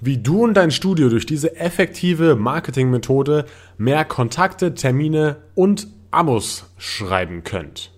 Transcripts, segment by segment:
wie du und dein Studio durch diese effektive Marketingmethode mehr Kontakte, Termine und Abos schreiben könnt.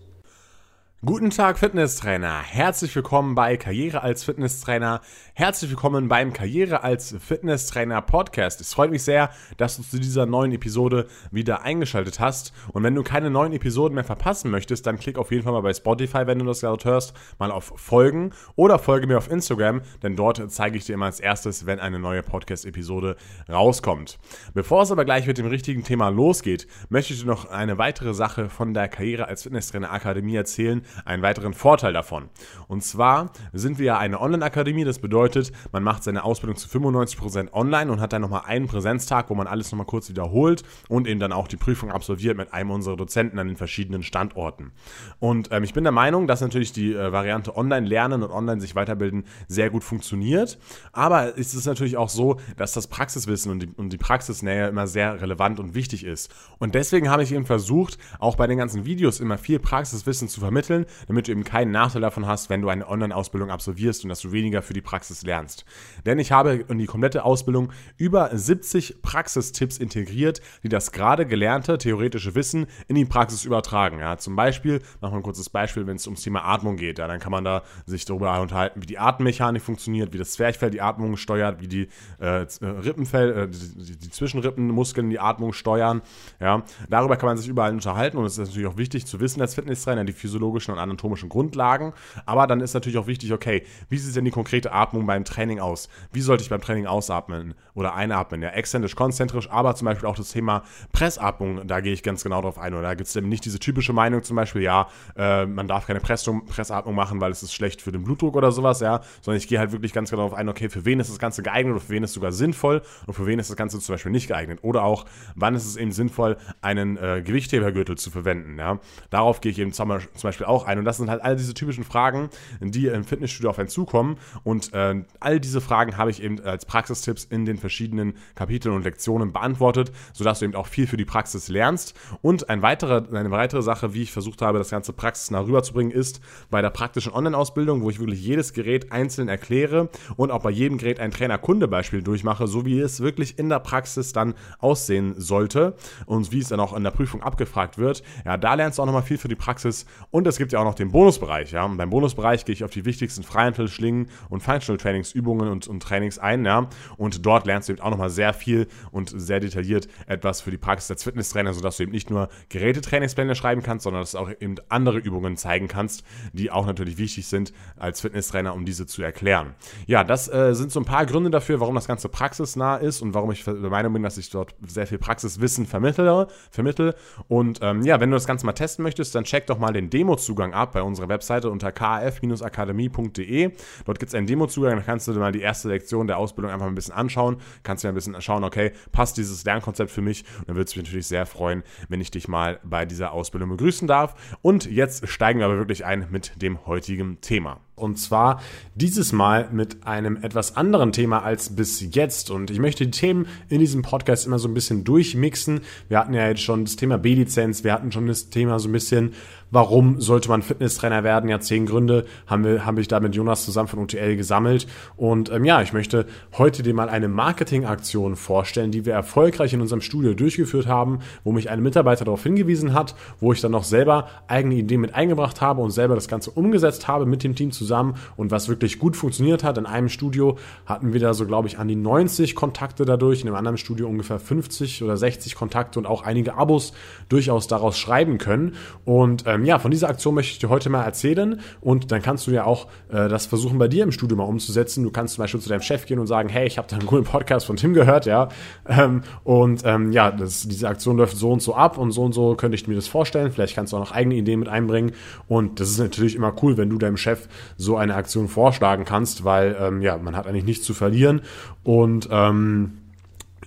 Guten Tag, Fitnesstrainer. Herzlich willkommen bei Karriere als Fitnesstrainer. Herzlich willkommen beim Karriere als Fitnesstrainer Podcast. Es freut mich sehr, dass du zu dieser neuen Episode wieder eingeschaltet hast. Und wenn du keine neuen Episoden mehr verpassen möchtest, dann klick auf jeden Fall mal bei Spotify, wenn du das gerade hörst, mal auf Folgen oder folge mir auf Instagram, denn dort zeige ich dir immer als erstes, wenn eine neue Podcast-Episode rauskommt. Bevor es aber gleich mit dem richtigen Thema losgeht, möchte ich dir noch eine weitere Sache von der Karriere als Fitnesstrainer Akademie erzählen einen weiteren Vorteil davon. Und zwar sind wir ja eine Online-Akademie, das bedeutet, man macht seine Ausbildung zu 95% online und hat dann nochmal einen Präsenztag, wo man alles nochmal kurz wiederholt und eben dann auch die Prüfung absolviert mit einem unserer Dozenten an den verschiedenen Standorten. Und ähm, ich bin der Meinung, dass natürlich die äh, Variante online lernen und online sich weiterbilden sehr gut funktioniert. Aber es ist natürlich auch so, dass das Praxiswissen und die, und die Praxisnähe immer sehr relevant und wichtig ist. Und deswegen habe ich eben versucht, auch bei den ganzen Videos immer viel Praxiswissen zu vermitteln entwickeln, damit du eben keinen Nachteil davon hast, wenn du eine Online-Ausbildung absolvierst und dass du weniger für die Praxis lernst. Denn ich habe in die komplette Ausbildung über 70 Praxistipps integriert, die das gerade gelernte theoretische Wissen in die Praxis übertragen. Ja, zum Beispiel, machen wir ein kurzes Beispiel, wenn es ums Thema Atmung geht, ja, dann kann man da sich darüber unterhalten, wie die Atemmechanik funktioniert, wie das Zwerchfell die Atmung steuert, wie die äh, Rippenfell, äh, die, die Zwischenrippenmuskeln die Atmung steuern. Ja, darüber kann man sich überall unterhalten und es ist natürlich auch wichtig zu wissen als Fitnesstrainer, die physiologischen physiologischen und anatomischen Grundlagen. Aber dann ist natürlich auch wichtig, okay, wie sieht denn die konkrete Atmung beim Training aus? Wie sollte ich beim Training ausatmen oder einatmen? Ja, exzentrisch, konzentrisch, aber zum Beispiel auch das Thema Pressatmung, da gehe ich ganz genau drauf ein. Oder da gibt es eben nicht diese typische Meinung zum Beispiel, ja, äh, man darf keine Pressatmung machen, weil es ist schlecht für den Blutdruck oder sowas, ja, sondern ich gehe halt wirklich ganz genau darauf ein, okay, für wen ist das Ganze geeignet oder für wen ist es sogar sinnvoll und für wen ist das Ganze zum Beispiel nicht geeignet. Oder auch, wann ist es eben sinnvoll, einen äh, Gewichthebergürtel zu verwenden, ja. Darauf gehe ich eben zum Beispiel auch ein. Und das sind halt all diese typischen Fragen, die im Fitnessstudio auf einen zukommen. Und äh, all diese Fragen habe ich eben als Praxistipps in den verschiedenen Kapiteln und Lektionen beantwortet, sodass du eben auch viel für die Praxis lernst. Und ein weiterer, eine weitere Sache, wie ich versucht habe, das ganze praxisnah rüberzubringen, ist bei der praktischen Online-Ausbildung, wo ich wirklich jedes Gerät einzeln erkläre und auch bei jedem Gerät ein Trainer-Kunde-Beispiel durchmache, so wie es wirklich in der Praxis dann aussehen sollte und wie es dann auch in der Prüfung abgefragt wird. Ja, da lernst du auch nochmal viel für die Praxis und es gibt ja auch noch den Bonusbereich. Ja? Und beim Bonusbereich gehe ich auf die wichtigsten Freihantel, Schlingen und Functional Trainingsübungen und, und Trainings ein. Ja? Und dort lernst du eben auch nochmal sehr viel und sehr detailliert etwas für die Praxis als Fitnesstrainer, sodass du eben nicht nur Gerätetrainingspläne schreiben kannst, sondern dass du auch eben andere Übungen zeigen kannst, die auch natürlich wichtig sind als Fitnesstrainer, um diese zu erklären. Ja, das äh, sind so ein paar Gründe dafür, warum das Ganze praxisnah ist und warum ich der Meinung bin, dass ich dort sehr viel Praxiswissen vermittle. vermittle. Und ähm, ja, wenn du das Ganze mal testen möchtest, dann check doch mal den Demo-Zugang ab bei unserer Webseite unter kf-akademie.de. Dort gibt es einen Demo-Zugang, da kannst du dir mal die erste Lektion der Ausbildung einfach ein bisschen anschauen. Kannst dir ein bisschen schauen, okay, passt dieses Lernkonzept für mich? Und dann würde es mich natürlich sehr freuen, wenn ich dich mal bei dieser Ausbildung begrüßen darf. Und jetzt steigen wir aber wirklich ein mit dem heutigen Thema. Und zwar dieses Mal mit einem etwas anderen Thema als bis jetzt. Und ich möchte die Themen in diesem Podcast immer so ein bisschen durchmixen. Wir hatten ja jetzt schon das Thema B-Lizenz, wir hatten schon das Thema so ein bisschen warum sollte man Fitnesstrainer werden? Ja, zehn Gründe haben wir, habe ich da mit Jonas zusammen von UTL gesammelt. Und ähm, ja, ich möchte heute dir mal eine Marketingaktion vorstellen, die wir erfolgreich in unserem Studio durchgeführt haben, wo mich ein Mitarbeiter darauf hingewiesen hat, wo ich dann noch selber eigene Ideen mit eingebracht habe und selber das Ganze umgesetzt habe mit dem Team zusammen und was wirklich gut funktioniert hat. In einem Studio hatten wir da so, glaube ich, an die 90 Kontakte dadurch, in einem anderen Studio ungefähr 50 oder 60 Kontakte und auch einige Abos durchaus daraus schreiben können. Und ähm, ja, von dieser Aktion möchte ich dir heute mal erzählen und dann kannst du ja auch äh, das versuchen bei dir im Studio mal umzusetzen. Du kannst zum Beispiel zu deinem Chef gehen und sagen, hey, ich habe da einen coolen Podcast von Tim gehört, ja. Ähm, und ähm, ja, das, diese Aktion läuft so und so ab und so und so könnte ich mir das vorstellen. Vielleicht kannst du auch noch eigene Ideen mit einbringen. Und das ist natürlich immer cool, wenn du deinem Chef so eine Aktion vorschlagen kannst, weil ähm, ja, man hat eigentlich nichts zu verlieren. Und ähm,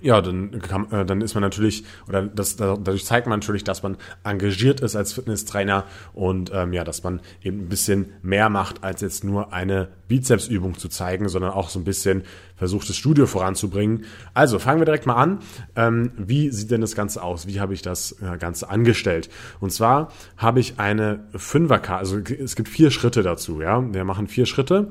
ja, dann, kann, äh, dann ist man natürlich, oder das, dadurch zeigt man natürlich, dass man engagiert ist als Fitnesstrainer und ähm, ja, dass man eben ein bisschen mehr macht als jetzt nur eine Bizepsübung zu zeigen, sondern auch so ein bisschen versucht, das Studio voranzubringen. Also fangen wir direkt mal an. Ähm, wie sieht denn das Ganze aus? Wie habe ich das äh, Ganze angestellt? Und zwar habe ich eine Fünferkarte, also es gibt vier Schritte dazu. Ja, Wir machen vier Schritte.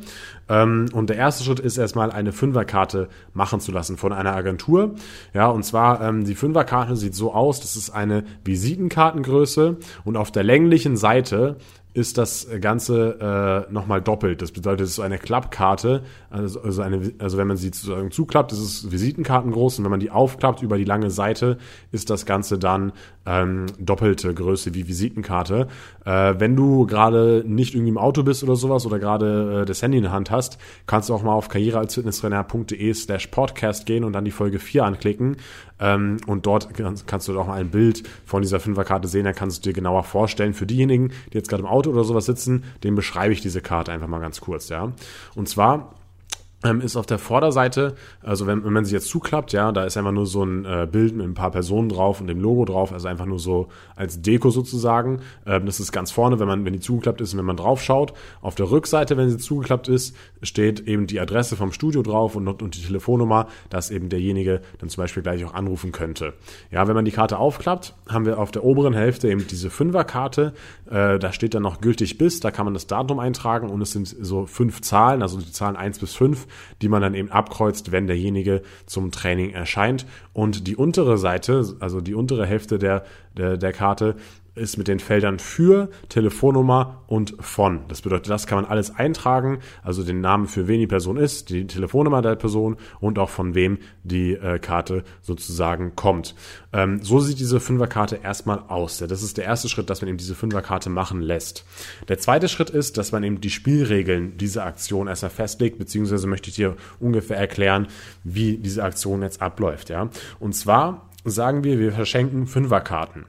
Ähm, und der erste Schritt ist erstmal eine Fünferkarte machen zu lassen von einer Agentur. Ja, und zwar ähm, die Fünferkarte sieht so aus, das ist eine Visitenkartengröße und auf der länglichen Seite ist das Ganze äh, nochmal doppelt. Das bedeutet, es ist eine Klappkarte, also, also, eine, also wenn man sie sozusagen zuklappt, ist es Visitenkarten groß und wenn man die aufklappt über die lange Seite, ist das Ganze dann ähm, doppelte Größe wie Visitenkarte. Äh, wenn du gerade nicht irgendwie im Auto bist oder sowas oder gerade äh, das Handy in der Hand hast, kannst du auch mal auf karrierealsfitnesstrainer.de slash podcast gehen und dann die Folge 4 anklicken. Ähm, und dort kannst, kannst du auch mal ein Bild von dieser Fünferkarte sehen, dann kannst du dir genauer vorstellen. Für diejenigen, die jetzt gerade im Auto oder sowas sitzen, dem beschreibe ich diese Karte einfach mal ganz kurz, ja. Und zwar ist auf der Vorderseite, also wenn, wenn man sie jetzt zuklappt, ja, da ist einfach nur so ein äh, Bild mit ein paar Personen drauf und dem Logo drauf, also einfach nur so als Deko sozusagen. Ähm, das ist ganz vorne, wenn man, wenn die zugeklappt ist und wenn man drauf schaut. Auf der Rückseite, wenn sie zugeklappt ist, steht eben die Adresse vom Studio drauf und, und die Telefonnummer, dass eben derjenige dann zum Beispiel gleich auch anrufen könnte. Ja, wenn man die Karte aufklappt, haben wir auf der oberen Hälfte eben diese Fünferkarte. Äh, da steht dann noch gültig bis, da kann man das Datum eintragen und es sind so fünf Zahlen, also die Zahlen eins bis fünf die man dann eben abkreuzt, wenn derjenige zum Training erscheint. Und die untere Seite, also die untere Hälfte der, der, der Karte, ist mit den Feldern für, Telefonnummer und von. Das bedeutet, das kann man alles eintragen, also den Namen für wen die Person ist, die Telefonnummer der Person und auch von wem die äh, Karte sozusagen kommt. Ähm, so sieht diese Fünferkarte erstmal aus. Das ist der erste Schritt, dass man eben diese Fünferkarte machen lässt. Der zweite Schritt ist, dass man eben die Spielregeln dieser Aktion erstmal festlegt, beziehungsweise möchte ich dir ungefähr erklären, wie diese Aktion jetzt abläuft. Ja, und zwar sagen wir, wir verschenken Fünferkarten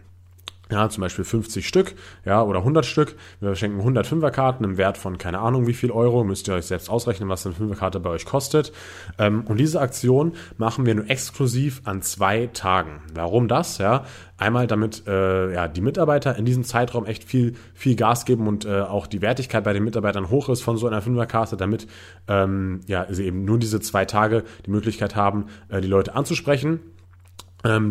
ja, zum Beispiel 50 Stück, ja, oder 100 Stück. Wir schenken 100 Fünferkarten im Wert von keine Ahnung wie viel Euro. Müsst ihr euch selbst ausrechnen, was eine Fünferkarte bei euch kostet. Ähm, und diese Aktion machen wir nur exklusiv an zwei Tagen. Warum das? Ja, einmal damit äh, ja die Mitarbeiter in diesem Zeitraum echt viel viel Gas geben und äh, auch die Wertigkeit bei den Mitarbeitern hoch ist von so einer Fünferkarte, damit ähm, ja sie eben nur diese zwei Tage die Möglichkeit haben, äh, die Leute anzusprechen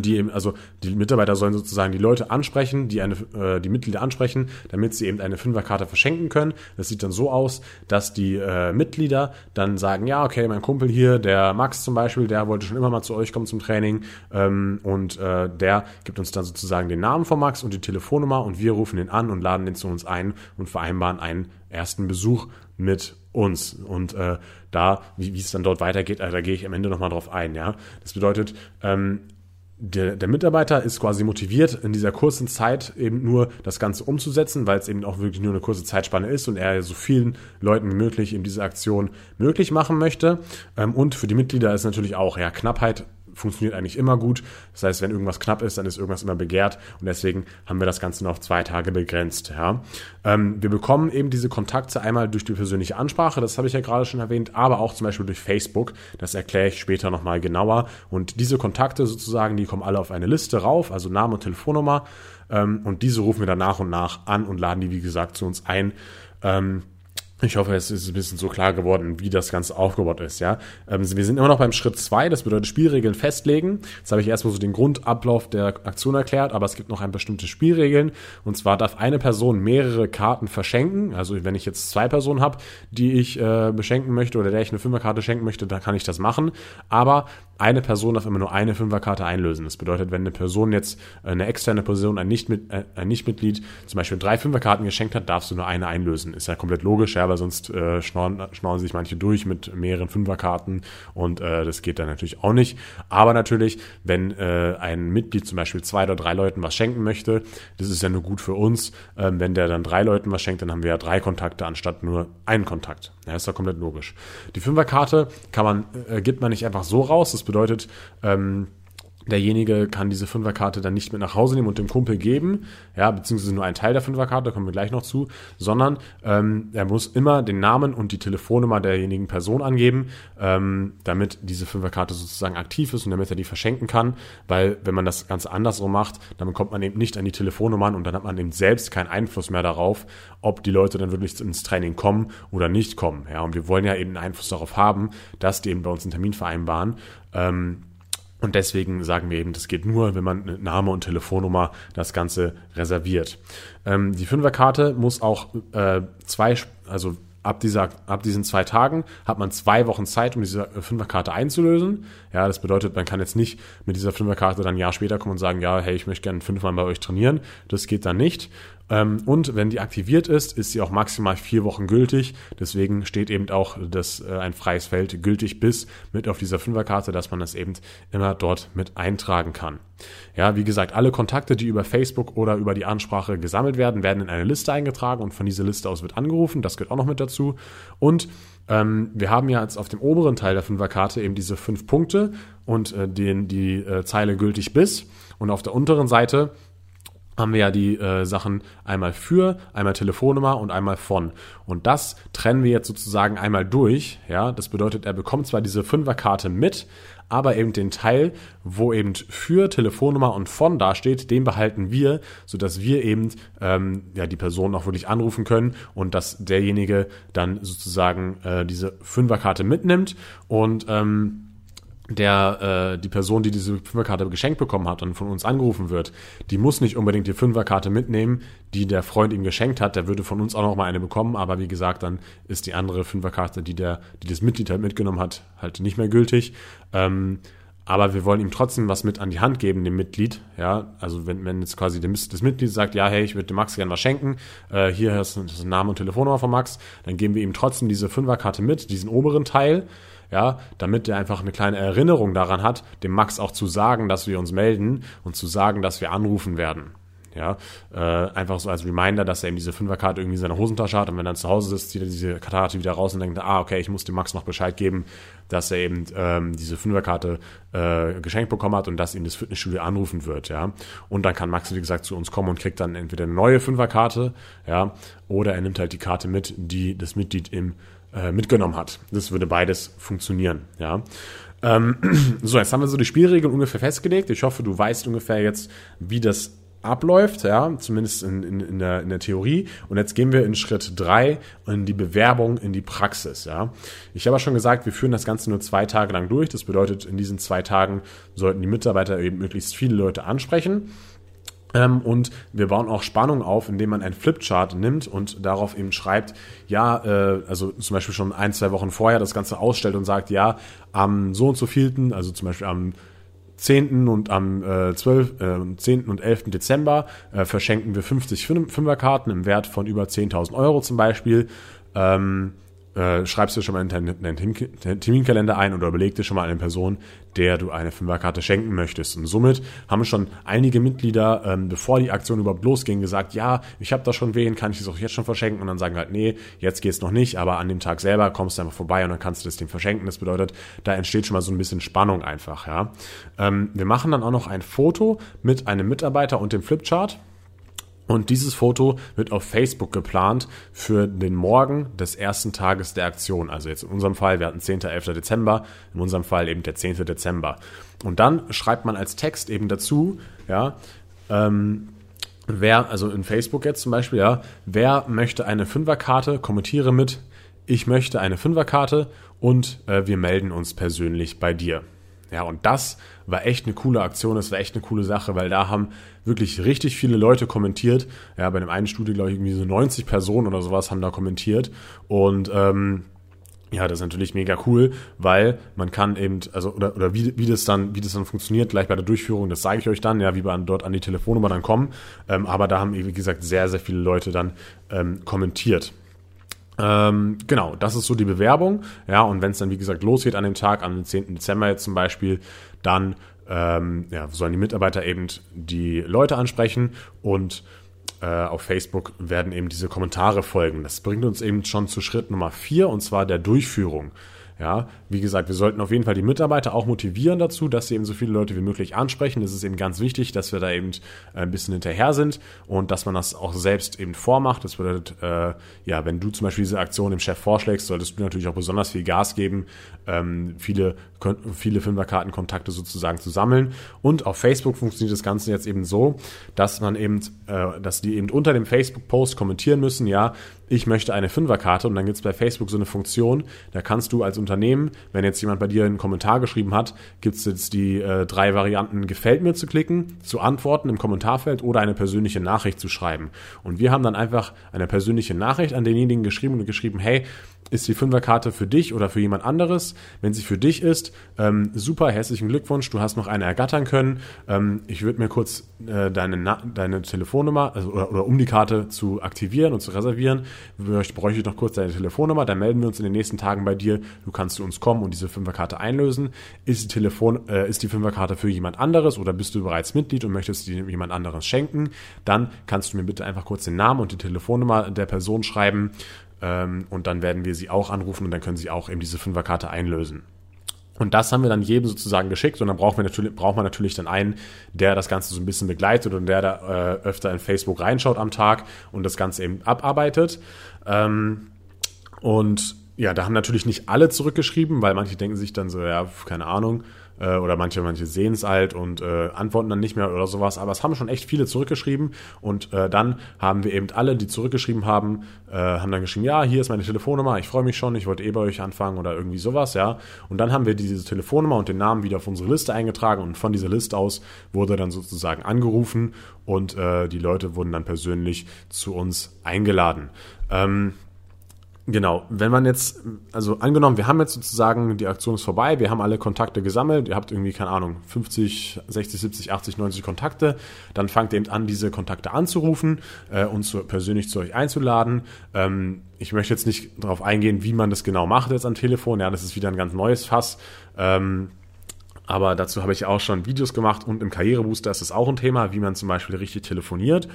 die eben, also die Mitarbeiter sollen sozusagen die Leute ansprechen, die eine, äh, die Mitglieder ansprechen, damit sie eben eine Fünferkarte verschenken können. Das sieht dann so aus, dass die äh, Mitglieder dann sagen, ja, okay, mein Kumpel hier, der Max zum Beispiel, der wollte schon immer mal zu euch kommen zum Training ähm, und äh, der gibt uns dann sozusagen den Namen von Max und die Telefonnummer und wir rufen den an und laden den zu uns ein und vereinbaren einen ersten Besuch mit uns. Und äh, da, wie, es dann dort weitergeht, äh, da gehe ich am Ende nochmal drauf ein. Ja, Das bedeutet, ähm, der, der Mitarbeiter ist quasi motiviert, in dieser kurzen Zeit eben nur das Ganze umzusetzen, weil es eben auch wirklich nur eine kurze Zeitspanne ist und er so vielen Leuten wie möglich eben diese Aktion möglich machen möchte. Ähm, und für die Mitglieder ist natürlich auch, ja, Knappheit funktioniert eigentlich immer gut. Das heißt, wenn irgendwas knapp ist, dann ist irgendwas immer begehrt und deswegen haben wir das Ganze nur auf zwei Tage begrenzt. Ja. Ähm, wir bekommen eben diese Kontakte einmal durch die persönliche Ansprache, das habe ich ja gerade schon erwähnt, aber auch zum Beispiel durch Facebook. Das erkläre ich später nochmal genauer. Und diese Kontakte sozusagen, die kommen alle auf eine Liste rauf, also Name und Telefonnummer. Ähm, und diese rufen wir dann nach und nach an und laden die, wie gesagt, zu uns ein. Ähm, ich hoffe, es ist ein bisschen so klar geworden, wie das Ganze aufgebaut ist, ja. Ähm, wir sind immer noch beim Schritt zwei, das bedeutet Spielregeln festlegen. Jetzt habe ich erstmal so den Grundablauf der Aktion erklärt, aber es gibt noch ein bestimmte Spielregeln. Und zwar darf eine Person mehrere Karten verschenken. Also wenn ich jetzt zwei Personen habe, die ich äh, beschenken möchte oder der ich eine Fünferkarte schenken möchte, dann kann ich das machen. Aber eine Person darf immer nur eine Fünferkarte einlösen. Das bedeutet, wenn eine Person jetzt, äh, eine externe Person, ein, Nicht äh, ein Nichtmitglied, zum Beispiel drei Fünferkarten geschenkt hat, darfst du nur eine einlösen. Ist ja komplett logisch, ja, weil sonst äh, schnorren, schnorren sich manche durch mit mehreren Fünferkarten und äh, das geht dann natürlich auch nicht. Aber natürlich, wenn äh, ein Mitglied zum Beispiel zwei oder drei Leuten was schenken möchte, das ist ja nur gut für uns. Ähm, wenn der dann drei Leuten was schenkt, dann haben wir ja drei Kontakte anstatt nur einen Kontakt. Ja, ist ja komplett logisch. Die Fünferkarte kann man, äh, gibt man nicht einfach so raus. Das bedeutet, ähm, derjenige kann diese Fünferkarte dann nicht mit nach Hause nehmen und dem Kumpel geben, ja, beziehungsweise nur einen Teil der Fünferkarte, da kommen wir gleich noch zu, sondern ähm, er muss immer den Namen und die Telefonnummer derjenigen Person angeben, ähm, damit diese Fünferkarte sozusagen aktiv ist und damit er die verschenken kann, weil wenn man das Ganze andersrum macht, dann bekommt man eben nicht an die Telefonnummern und dann hat man eben selbst keinen Einfluss mehr darauf, ob die Leute dann wirklich ins Training kommen oder nicht kommen, ja, und wir wollen ja eben einen Einfluss darauf haben, dass die eben bei uns einen Termin vereinbaren, ähm, und deswegen sagen wir eben, das geht nur, wenn man Name und Telefonnummer das Ganze reserviert. Ähm, die Fünferkarte muss auch äh, zwei, also ab, dieser, ab diesen zwei Tagen hat man zwei Wochen Zeit, um diese Fünferkarte einzulösen. Ja, das bedeutet, man kann jetzt nicht mit dieser Fünferkarte dann ein Jahr später kommen und sagen, ja, hey, ich möchte gerne fünfmal bei euch trainieren. Das geht dann nicht. Ähm, und wenn die aktiviert ist, ist sie auch maximal vier Wochen gültig. Deswegen steht eben auch das, äh, ein freies Feld gültig bis mit auf dieser Fünferkarte, dass man das eben immer dort mit eintragen kann. Ja, wie gesagt, alle Kontakte, die über Facebook oder über die Ansprache gesammelt werden, werden in eine Liste eingetragen und von dieser Liste aus wird angerufen. Das gehört auch noch mit dazu. Und ähm, wir haben ja jetzt auf dem oberen Teil der Fünferkarte eben diese fünf Punkte und äh, den, die äh, Zeile gültig bis. Und auf der unteren Seite haben wir ja die äh, Sachen einmal für, einmal Telefonnummer und einmal von. Und das trennen wir jetzt sozusagen einmal durch. Ja, das bedeutet, er bekommt zwar diese Fünferkarte mit, aber eben den Teil, wo eben für Telefonnummer und von dasteht, den behalten wir, sodass wir eben ähm, ja die Person auch wirklich anrufen können und dass derjenige dann sozusagen äh, diese Fünferkarte mitnimmt und ähm, der äh, die Person, die diese Fünferkarte geschenkt bekommen hat und von uns angerufen wird, die muss nicht unbedingt die Fünferkarte mitnehmen, die der Freund ihm geschenkt hat. Der würde von uns auch noch mal eine bekommen, aber wie gesagt, dann ist die andere Fünferkarte, die der, die das Mitglied halt mitgenommen hat, halt nicht mehr gültig. Ähm, aber wir wollen ihm trotzdem was mit an die Hand geben, dem Mitglied. Ja, also wenn, wenn jetzt quasi das Mitglied sagt, ja, hey, ich würde dem Max gerne was schenken, äh, hier ist ein Name und Telefonnummer von Max, dann geben wir ihm trotzdem diese Fünferkarte mit, diesen oberen Teil ja, damit er einfach eine kleine Erinnerung daran hat, dem Max auch zu sagen, dass wir uns melden und zu sagen, dass wir anrufen werden. Ja, äh, einfach so als Reminder, dass er eben diese Fünferkarte irgendwie in seiner Hosentasche hat und wenn er dann zu Hause ist, zieht er diese Karte wieder raus und denkt, ah, okay, ich muss dem Max noch Bescheid geben, dass er eben ähm, diese Fünferkarte äh, geschenkt bekommen hat und dass ihn das Fitnessstudio anrufen wird, ja. Und dann kann Max, wie gesagt, zu uns kommen und kriegt dann entweder eine neue Fünferkarte, ja, oder er nimmt halt die Karte mit, die das Mitglied im äh, mitgenommen hat. Das würde beides funktionieren, ja. Ähm, so, jetzt haben wir so die Spielregeln ungefähr festgelegt. Ich hoffe, du weißt ungefähr jetzt, wie das abläuft, ja, zumindest in, in, in, der, in der Theorie. Und jetzt gehen wir in Schritt drei in die Bewerbung, in die Praxis, ja. Ich habe ja schon gesagt, wir führen das Ganze nur zwei Tage lang durch. Das bedeutet, in diesen zwei Tagen sollten die Mitarbeiter eben möglichst viele Leute ansprechen. Ähm, und wir bauen auch Spannung auf, indem man ein Flipchart nimmt und darauf eben schreibt, ja, äh, also zum Beispiel schon ein, zwei Wochen vorher das Ganze ausstellt und sagt, ja, am so und so vielten, also zum Beispiel am 10. und am äh, 12, äh, 10. und 11. Dezember äh, verschenken wir 50 Fünferkarten im Wert von über 10.000 Euro zum Beispiel. Ähm, äh, schreibst du schon mal in deinen Terminkalender ein oder überleg dir schon mal eine Person, der du eine Fünferkarte schenken möchtest. Und somit haben schon einige Mitglieder, ähm, bevor die Aktion überhaupt losging, gesagt, ja, ich habe da schon wen, kann ich das auch jetzt schon verschenken? Und dann sagen halt, nee, jetzt geht's noch nicht, aber an dem Tag selber kommst du einfach vorbei und dann kannst du das dem verschenken. Das bedeutet, da entsteht schon mal so ein bisschen Spannung einfach. Ja, ähm, Wir machen dann auch noch ein Foto mit einem Mitarbeiter und dem Flipchart. Und dieses Foto wird auf Facebook geplant für den Morgen des ersten Tages der Aktion. Also jetzt in unserem Fall, wir hatten 10. 11. Dezember, in unserem Fall eben der 10. Dezember. Und dann schreibt man als Text eben dazu, ja, ähm, wer, also in Facebook jetzt zum Beispiel, ja, wer möchte eine Fünferkarte, kommentiere mit, ich möchte eine Fünferkarte und äh, wir melden uns persönlich bei dir. Ja, und das war echt eine coole Aktion, das war echt eine coole Sache, weil da haben wirklich richtig viele Leute kommentiert. Ja, bei dem einen Studio, glaube ich, irgendwie so 90 Personen oder sowas haben da kommentiert. Und ähm, ja, das ist natürlich mega cool, weil man kann eben, also oder, oder wie, wie das dann, wie das dann funktioniert, gleich bei der Durchführung, das zeige ich euch dann, ja, wie wir dort an die Telefonnummer dann kommen. Ähm, aber da haben, wie gesagt, sehr, sehr viele Leute dann ähm, kommentiert. Ähm, genau, das ist so die Bewerbung. Ja, und wenn es dann, wie gesagt, losgeht an dem Tag, am 10. Dezember jetzt zum Beispiel, dann ähm, ja, sollen die Mitarbeiter eben die Leute ansprechen und äh, auf Facebook werden eben diese Kommentare folgen. Das bringt uns eben schon zu Schritt Nummer vier und zwar der Durchführung. Ja, wie gesagt, wir sollten auf jeden Fall die Mitarbeiter auch motivieren dazu, dass sie eben so viele Leute wie möglich ansprechen. Es ist eben ganz wichtig, dass wir da eben äh, ein bisschen hinterher sind und dass man das auch selbst eben vormacht. Das bedeutet, äh, ja, wenn du zum Beispiel diese Aktion dem Chef vorschlägst, solltest du natürlich auch besonders viel Gas geben, ähm, viele, viele Fünferkartenkontakte sozusagen zu sammeln. Und auf Facebook funktioniert das Ganze jetzt eben so, dass man eben, äh, dass die eben unter dem Facebook-Post kommentieren müssen, ja, ich möchte eine Fünferkarte und dann gibt es bei Facebook so eine Funktion, da kannst du als Unternehmen, wenn jetzt jemand bei dir einen Kommentar geschrieben hat, gibt es jetzt die äh, drei Varianten, gefällt mir zu klicken, zu antworten im Kommentarfeld oder eine persönliche Nachricht zu schreiben. Und wir haben dann einfach eine persönliche Nachricht an denjenigen geschrieben und geschrieben, hey, ist die Fünferkarte für dich oder für jemand anderes? Wenn sie für dich ist, ähm, super, herzlichen Glückwunsch, du hast noch eine ergattern können. Ähm, ich würde mir kurz äh, deine, deine Telefonnummer, also, oder, oder, um die Karte zu aktivieren und zu reservieren, bräuchte ich noch kurz deine Telefonnummer, dann melden wir uns in den nächsten Tagen bei dir, du kannst zu uns kommen und diese Fünferkarte einlösen. Ist die, Telefon, äh, ist die Fünferkarte für jemand anderes oder bist du bereits Mitglied und möchtest die jemand anderes schenken? Dann kannst du mir bitte einfach kurz den Namen und die Telefonnummer der Person schreiben ähm, und dann werden wir sie auch anrufen und dann können sie auch eben diese Fünferkarte einlösen. Und das haben wir dann jedem sozusagen geschickt und dann braucht man natürlich, braucht man natürlich dann einen, der das Ganze so ein bisschen begleitet und der da äh, öfter in Facebook reinschaut am Tag und das Ganze eben abarbeitet. Ähm, und ja, da haben natürlich nicht alle zurückgeschrieben, weil manche denken sich dann so, ja, keine Ahnung, äh, oder manche, manche sehen es halt und äh, antworten dann nicht mehr oder sowas. Aber es haben schon echt viele zurückgeschrieben und äh, dann haben wir eben alle, die zurückgeschrieben haben, äh, haben dann geschrieben, ja, hier ist meine Telefonnummer, ich freue mich schon, ich wollte eh bei euch anfangen oder irgendwie sowas, ja. Und dann haben wir diese Telefonnummer und den Namen wieder auf unsere Liste eingetragen und von dieser Liste aus wurde dann sozusagen angerufen und äh, die Leute wurden dann persönlich zu uns eingeladen. Ähm, Genau, wenn man jetzt, also angenommen, wir haben jetzt sozusagen, die Aktion ist vorbei, wir haben alle Kontakte gesammelt, ihr habt irgendwie, keine Ahnung, 50, 60, 70, 80, 90 Kontakte, dann fangt ihr eben an, diese Kontakte anzurufen, äh, und zu, persönlich zu euch einzuladen. Ähm, ich möchte jetzt nicht darauf eingehen, wie man das genau macht jetzt am Telefon, ja, das ist wieder ein ganz neues Fass. Ähm, aber dazu habe ich auch schon Videos gemacht und im Karrierebooster ist es auch ein Thema, wie man zum Beispiel richtig telefoniert.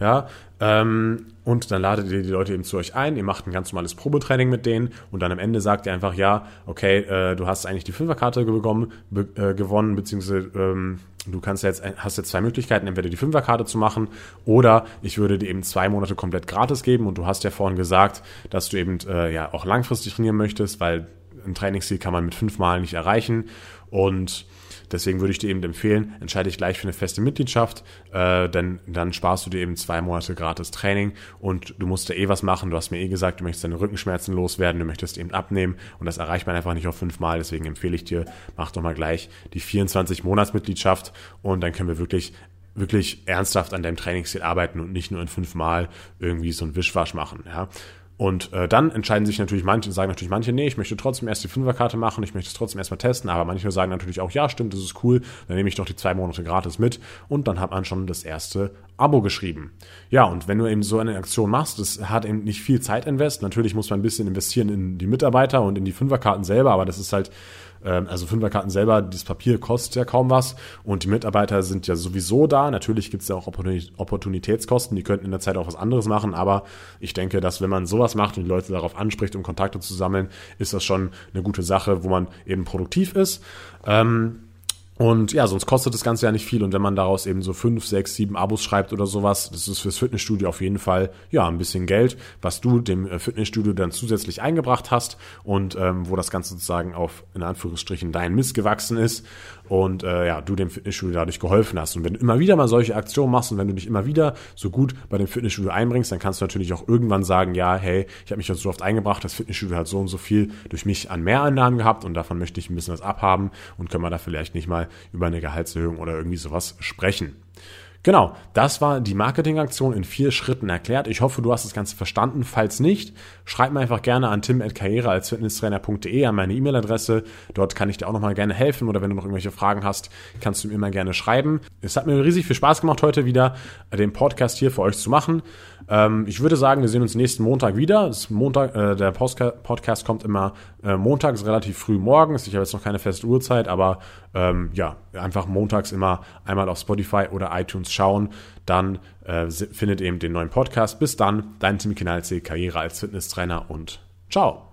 Ja, ähm, und dann ladet ihr die Leute eben zu euch ein, ihr macht ein ganz normales Probetraining mit denen und dann am Ende sagt ihr einfach, ja, okay, äh, du hast eigentlich die Fünferkarte bekommen, be äh, gewonnen, beziehungsweise ähm, du kannst jetzt, hast jetzt zwei Möglichkeiten, entweder die Fünferkarte zu machen oder ich würde dir eben zwei Monate komplett gratis geben und du hast ja vorhin gesagt, dass du eben äh, ja auch langfristig trainieren möchtest, weil ein Trainingsziel kann man mit fünfmal nicht erreichen und Deswegen würde ich dir eben empfehlen, entscheide dich gleich für eine feste Mitgliedschaft, äh, denn dann sparst du dir eben zwei Monate gratis Training und du musst ja eh was machen. Du hast mir eh gesagt, du möchtest deine Rückenschmerzen loswerden, du möchtest eben abnehmen und das erreicht man einfach nicht auf fünfmal. Deswegen empfehle ich dir, mach doch mal gleich die 24 Monatsmitgliedschaft und dann können wir wirklich wirklich ernsthaft an deinem Trainingsziel arbeiten und nicht nur in fünfmal irgendwie so ein Wischwasch machen. Ja. Und äh, dann entscheiden sich natürlich manche, sagen natürlich manche, nee, ich möchte trotzdem erst die Fünferkarte machen, ich möchte es trotzdem erstmal testen, aber manche sagen natürlich auch, ja, stimmt, das ist cool, dann nehme ich doch die zwei Monate gratis mit und dann hat man schon das erste Abo geschrieben. Ja, und wenn du eben so eine Aktion machst, das hat eben nicht viel Zeit invest. Natürlich muss man ein bisschen investieren in die Mitarbeiter und in die Fünferkarten selber, aber das ist halt also Fünferkarten selber, das Papier kostet ja kaum was und die Mitarbeiter sind ja sowieso da. Natürlich gibt es ja auch Opportunitätskosten, die könnten in der Zeit auch was anderes machen, aber ich denke, dass wenn man sowas macht und die Leute darauf anspricht, um Kontakte zu sammeln, ist das schon eine gute Sache, wo man eben produktiv ist. Ähm, und ja, sonst kostet das Ganze ja nicht viel. Und wenn man daraus eben so fünf, sechs, sieben Abos schreibt oder sowas, das ist fürs Fitnessstudio auf jeden Fall ja ein bisschen Geld, was du dem äh, Fitnessstudio dann zusätzlich eingebracht hast und ähm, wo das Ganze sozusagen auf in Anführungsstrichen dein Mist gewachsen ist und äh, ja, du dem Fitnessstudio dadurch geholfen hast. Und wenn du immer wieder mal solche Aktionen machst und wenn du dich immer wieder so gut bei dem Fitnessstudio einbringst, dann kannst du natürlich auch irgendwann sagen, ja, hey, ich habe mich jetzt so oft eingebracht, das Fitnessstudio hat so und so viel durch mich an Mehreinnahmen gehabt und davon möchte ich ein bisschen was abhaben und können wir da vielleicht nicht mal über eine Gehaltserhöhung oder irgendwie sowas sprechen. Genau, das war die Marketingaktion in vier Schritten erklärt. Ich hoffe, du hast das Ganze verstanden. Falls nicht, schreib mir einfach gerne an tim.karriere als Fitnesstrainer.de an meine E-Mail-Adresse. Dort kann ich dir auch nochmal gerne helfen oder wenn du noch irgendwelche Fragen hast, kannst du mir immer gerne schreiben. Es hat mir riesig viel Spaß gemacht, heute wieder den Podcast hier für euch zu machen. Ähm, ich würde sagen, wir sehen uns nächsten Montag wieder. Das Montag, äh, der Podcast kommt immer äh, montags relativ früh morgens. Ich habe jetzt noch keine feste Uhrzeit, aber ähm, ja, einfach montags immer einmal auf Spotify oder iTunes schauen. Dann äh, findet eben den neuen Podcast. Bis dann, dein Tim Kinalze, Karriere als Fitnesstrainer und ciao.